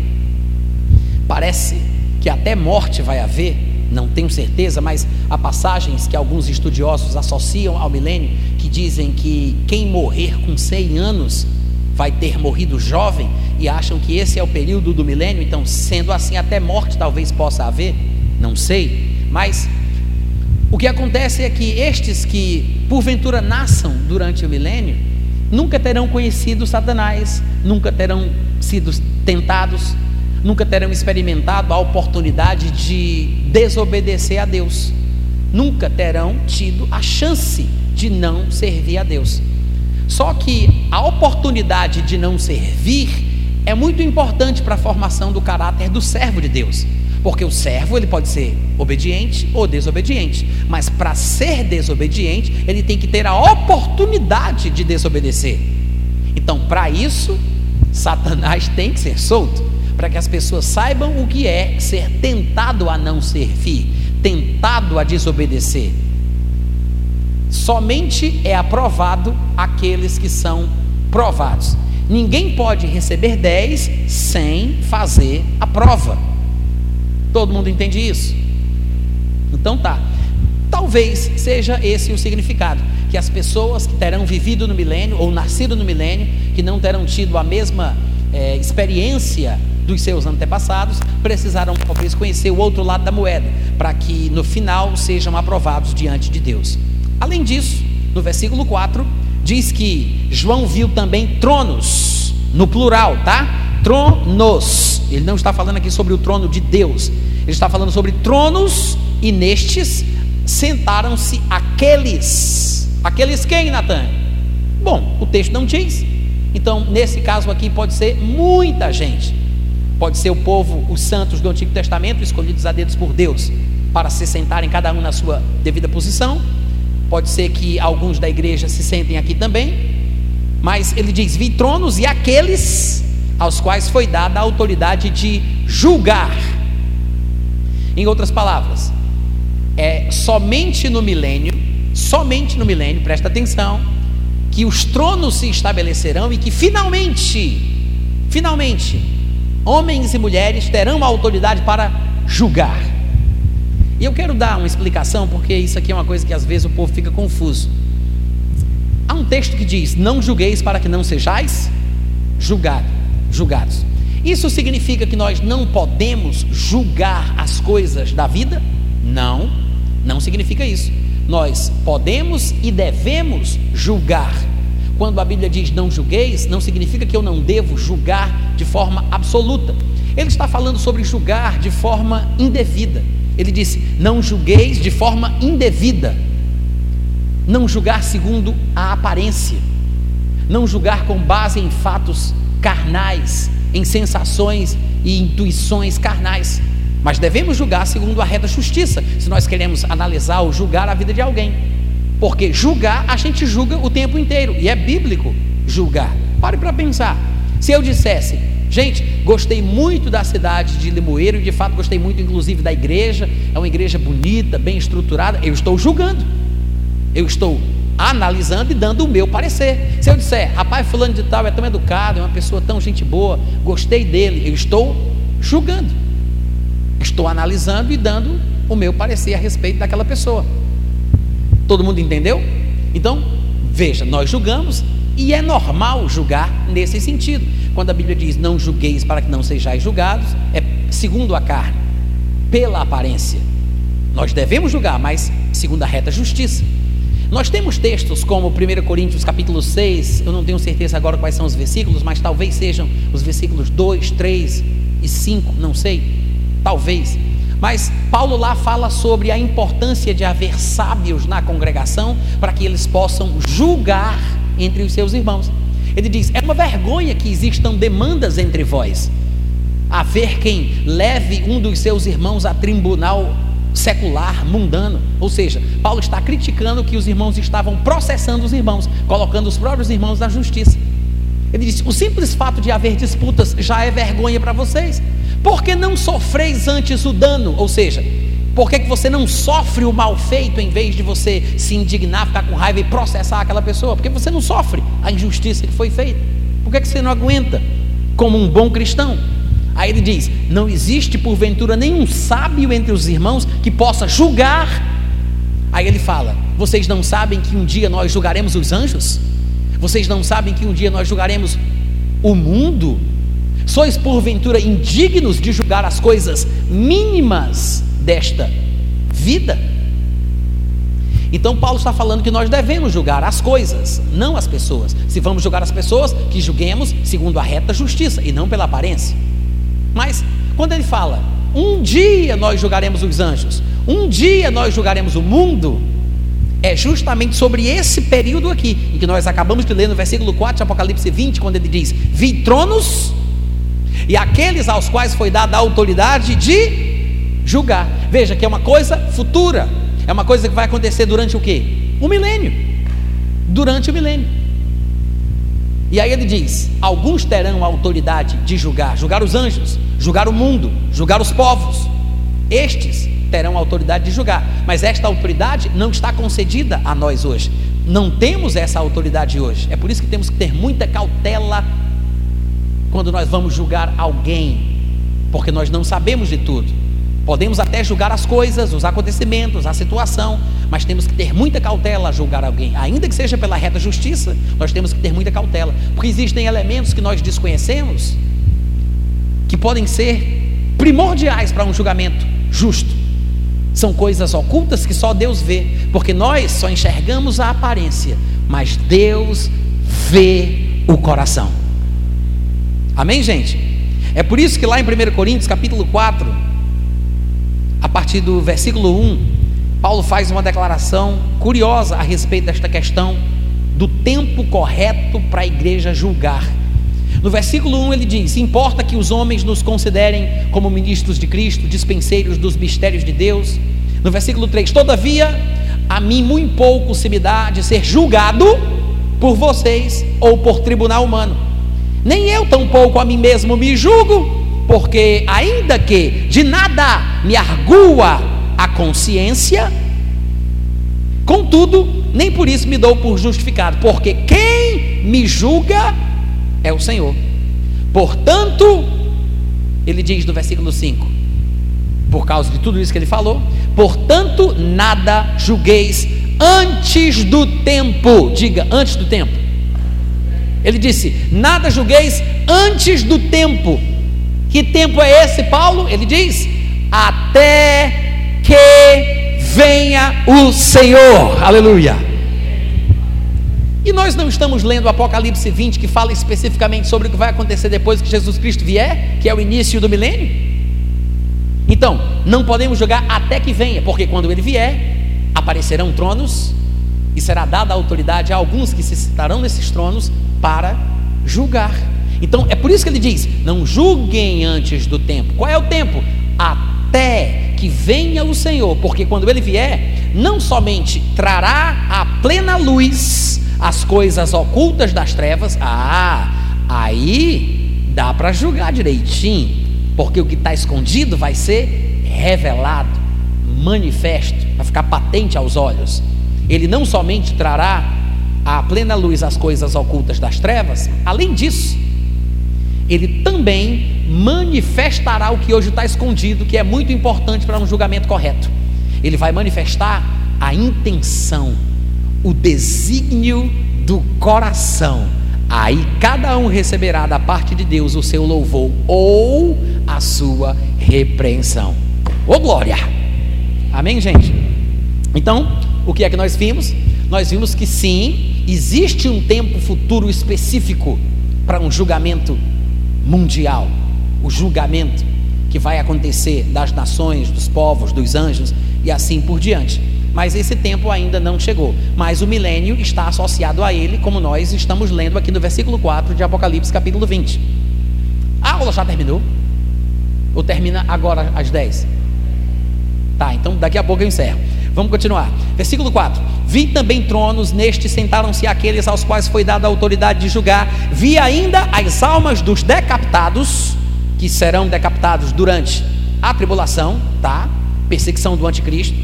parece que até morte vai haver, não tenho certeza, mas há passagens que alguns estudiosos associam ao milênio dizem que quem morrer com 100 anos vai ter morrido jovem e acham que esse é o período do milênio, então, sendo assim, até morte talvez possa haver, não sei, mas o que acontece é que estes que porventura nasçam durante o milênio nunca terão conhecido Satanás, nunca terão sido tentados, nunca terão experimentado a oportunidade de desobedecer a Deus, nunca terão tido a chance de não servir a Deus. Só que a oportunidade de não servir é muito importante para a formação do caráter do servo de Deus. Porque o servo ele pode ser obediente ou desobediente, mas para ser desobediente, ele tem que ter a oportunidade de desobedecer. Então, para isso, Satanás tem que ser solto para que as pessoas saibam o que é ser tentado a não servir, tentado a desobedecer. Somente é aprovado aqueles que são provados. Ninguém pode receber 10 sem fazer a prova. Todo mundo entende isso? Então tá. Talvez seja esse o significado, que as pessoas que terão vivido no milênio ou nascido no milênio, que não terão tido a mesma é, experiência dos seus antepassados, precisarão talvez conhecer o outro lado da moeda, para que no final sejam aprovados diante de Deus. Além disso, no versículo 4, diz que João viu também tronos, no plural, tá? Tronos. Ele não está falando aqui sobre o trono de Deus, ele está falando sobre tronos, e nestes sentaram-se aqueles. Aqueles quem, Natan? Bom, o texto não diz. Então, nesse caso aqui, pode ser muita gente. Pode ser o povo, os santos do Antigo Testamento, escolhidos a dedos por Deus, para se sentarem cada um na sua devida posição. Pode ser que alguns da igreja se sentem aqui também. Mas ele diz: vi tronos e aqueles aos quais foi dada a autoridade de julgar. Em outras palavras, é somente no milênio, somente no milênio, presta atenção, que os tronos se estabelecerão e que finalmente, finalmente, homens e mulheres terão a autoridade para julgar. E eu quero dar uma explicação, porque isso aqui é uma coisa que às vezes o povo fica confuso. Há um texto que diz: Não julgueis para que não sejais julgado, julgados. Isso significa que nós não podemos julgar as coisas da vida? Não, não significa isso. Nós podemos e devemos julgar. Quando a Bíblia diz não julgueis, não significa que eu não devo julgar de forma absoluta. Ele está falando sobre julgar de forma indevida. Ele disse: não julgueis de forma indevida. Não julgar segundo a aparência. Não julgar com base em fatos carnais, em sensações e intuições carnais. Mas devemos julgar segundo a reta justiça, se nós queremos analisar ou julgar a vida de alguém. Porque julgar, a gente julga o tempo inteiro, e é bíblico julgar. Pare para pensar. Se eu dissesse, gente, gostei muito da cidade de Limoeiro, e de fato gostei muito, inclusive, da igreja, é uma igreja bonita, bem estruturada, eu estou julgando. Eu estou analisando e dando o meu parecer. Se eu disser, rapaz, fulano de tal é tão educado, é uma pessoa tão gente boa, gostei dele, eu estou julgando. Estou analisando e dando o meu parecer a respeito daquela pessoa. Todo mundo entendeu? Então, veja, nós julgamos e é normal julgar nesse sentido. Quando a Bíblia diz não julgueis para que não sejais julgados, é segundo a carne, pela aparência. Nós devemos julgar, mas segundo a reta justiça. Nós temos textos como 1 Coríntios capítulo 6, eu não tenho certeza agora quais são os versículos, mas talvez sejam os versículos 2, 3 e 5, não sei talvez. Mas Paulo lá fala sobre a importância de haver sábios na congregação para que eles possam julgar entre os seus irmãos. Ele diz: é uma vergonha que existam demandas entre vós. Haver quem leve um dos seus irmãos a tribunal secular, mundano. Ou seja, Paulo está criticando que os irmãos estavam processando os irmãos, colocando os próprios irmãos na justiça. Ele disse: o simples fato de haver disputas já é vergonha para vocês. Por que não sofreis antes o dano? Ou seja, por que, que você não sofre o mal feito em vez de você se indignar, ficar com raiva e processar aquela pessoa? Porque você não sofre a injustiça que foi feita. Por que, que você não aguenta como um bom cristão? Aí ele diz: Não existe porventura nenhum sábio entre os irmãos que possa julgar. Aí ele fala: Vocês não sabem que um dia nós julgaremos os anjos? Vocês não sabem que um dia nós julgaremos o mundo? Sois porventura indignos de julgar as coisas mínimas desta vida? Então Paulo está falando que nós devemos julgar as coisas, não as pessoas. Se vamos julgar as pessoas, que julguemos segundo a reta justiça e não pela aparência. Mas quando ele fala, um dia nós julgaremos os anjos, um dia nós julgaremos o mundo, é justamente sobre esse período aqui, em que nós acabamos de ler no versículo 4 de Apocalipse 20, quando ele diz: Vi tronos e aqueles aos quais foi dada a autoridade de julgar. Veja que é uma coisa futura, é uma coisa que vai acontecer durante o que? O milênio. Durante o milênio. E aí ele diz: alguns terão a autoridade de julgar, julgar os anjos, julgar o mundo, julgar os povos. Estes terão a autoridade de julgar, mas esta autoridade não está concedida a nós hoje. Não temos essa autoridade hoje. É por isso que temos que ter muita cautela quando nós vamos julgar alguém, porque nós não sabemos de tudo. Podemos até julgar as coisas, os acontecimentos, a situação, mas temos que ter muita cautela a julgar alguém, ainda que seja pela reta justiça, nós temos que ter muita cautela, porque existem elementos que nós desconhecemos que podem ser primordiais para um julgamento justo. São coisas ocultas que só Deus vê, porque nós só enxergamos a aparência, mas Deus vê o coração. Amém, gente? É por isso que lá em 1 Coríntios, capítulo 4, a partir do versículo 1, Paulo faz uma declaração curiosa a respeito desta questão do tempo correto para a igreja julgar. No versículo 1 ele diz: Importa que os homens nos considerem como ministros de Cristo, dispenseiros dos mistérios de Deus. No versículo 3: Todavia, a mim muito pouco se me dá de ser julgado por vocês ou por tribunal humano. Nem eu tampouco a mim mesmo me julgo, porque ainda que de nada me argua a consciência, contudo, nem por isso me dou por justificado, porque quem me julga é o Senhor. Portanto, ele diz no versículo 5, por causa de tudo isso que ele falou, portanto, nada julgueis antes do tempo, diga, antes do tempo. Ele disse: Nada julgueis antes do tempo. Que tempo é esse, Paulo? Ele diz: Até que venha o Senhor. Aleluia. E nós não estamos lendo o Apocalipse 20, que fala especificamente sobre o que vai acontecer depois que Jesus Cristo vier, que é o início do milênio? Então, não podemos julgar até que venha, porque quando ele vier, aparecerão tronos e será dada autoridade a alguns que se citarão nesses tronos para julgar. Então é por isso que ele diz: não julguem antes do tempo. Qual é o tempo? Até que venha o Senhor, porque quando ele vier, não somente trará a plena luz as coisas ocultas das trevas, ah, aí dá para julgar direitinho, porque o que está escondido vai ser revelado, manifesto vai ficar patente aos olhos. Ele não somente trará à plena luz as coisas ocultas das trevas, além disso, ele também manifestará o que hoje está escondido, que é muito importante para um julgamento correto. Ele vai manifestar a intenção, o desígnio do coração. Aí cada um receberá da parte de Deus o seu louvor ou a sua repreensão. Ô glória! Amém, gente? Então, o que é que nós vimos? Nós vimos que sim, existe um tempo futuro específico para um julgamento mundial. O julgamento que vai acontecer das nações, dos povos, dos anjos e assim por diante. Mas esse tempo ainda não chegou. Mas o milênio está associado a ele, como nós estamos lendo aqui no versículo 4 de Apocalipse, capítulo 20. A aula já terminou? Ou termina agora às 10? Tá, então daqui a pouco eu encerro. Vamos continuar. Versículo 4: Vi também tronos, neste sentaram-se aqueles aos quais foi dada a autoridade de julgar. Vi ainda as almas dos decapitados, que serão decapitados durante a tribulação, tá? Perseguição do anticristo.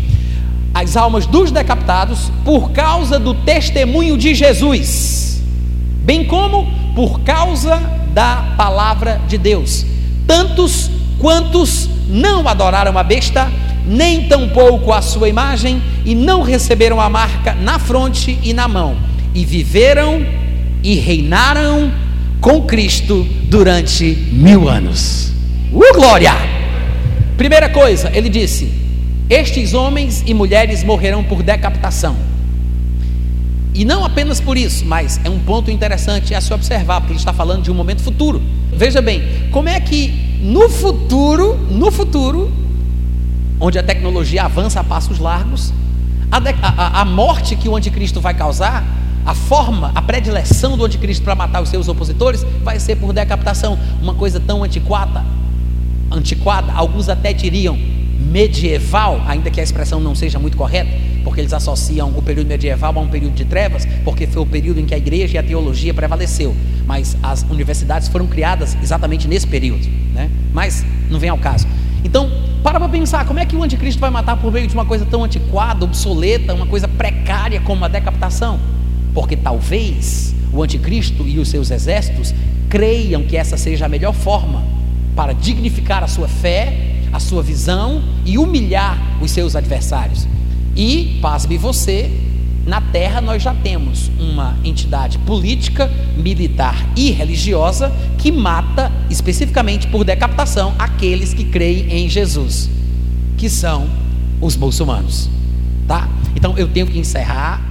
As almas dos decapitados por causa do testemunho de Jesus, bem como por causa da palavra de Deus. Tantos quantos não adoraram a besta nem tampouco a sua imagem, e não receberam a marca na fronte e na mão, e viveram e reinaram com Cristo durante mil anos. Uh, glória! Primeira coisa, ele disse: Estes homens e mulheres morrerão por decapitação. E não apenas por isso, mas é um ponto interessante a se observar, porque ele está falando de um momento futuro. Veja bem, como é que no futuro, no futuro, onde a tecnologia avança a passos largos, a, a, a morte que o anticristo vai causar, a forma, a predileção do anticristo para matar os seus opositores vai ser por decapitação, uma coisa tão antiquada, antiquada, alguns até diriam medieval, ainda que a expressão não seja muito correta, porque eles associam o período medieval a um período de trevas, porque foi o período em que a igreja e a teologia prevaleceu, mas as universidades foram criadas exatamente nesse período, né? Mas não vem ao caso. Então, para para pensar, como é que o anticristo vai matar por meio de uma coisa tão antiquada, obsoleta, uma coisa precária como a decapitação? Porque talvez o anticristo e os seus exércitos creiam que essa seja a melhor forma para dignificar a sua fé, a sua visão e humilhar os seus adversários. E, pasme você, na Terra nós já temos uma entidade política, militar e religiosa que mata especificamente por decapitação aqueles que creem em Jesus, que são os muçulmanos, tá? Então eu tenho que encerrar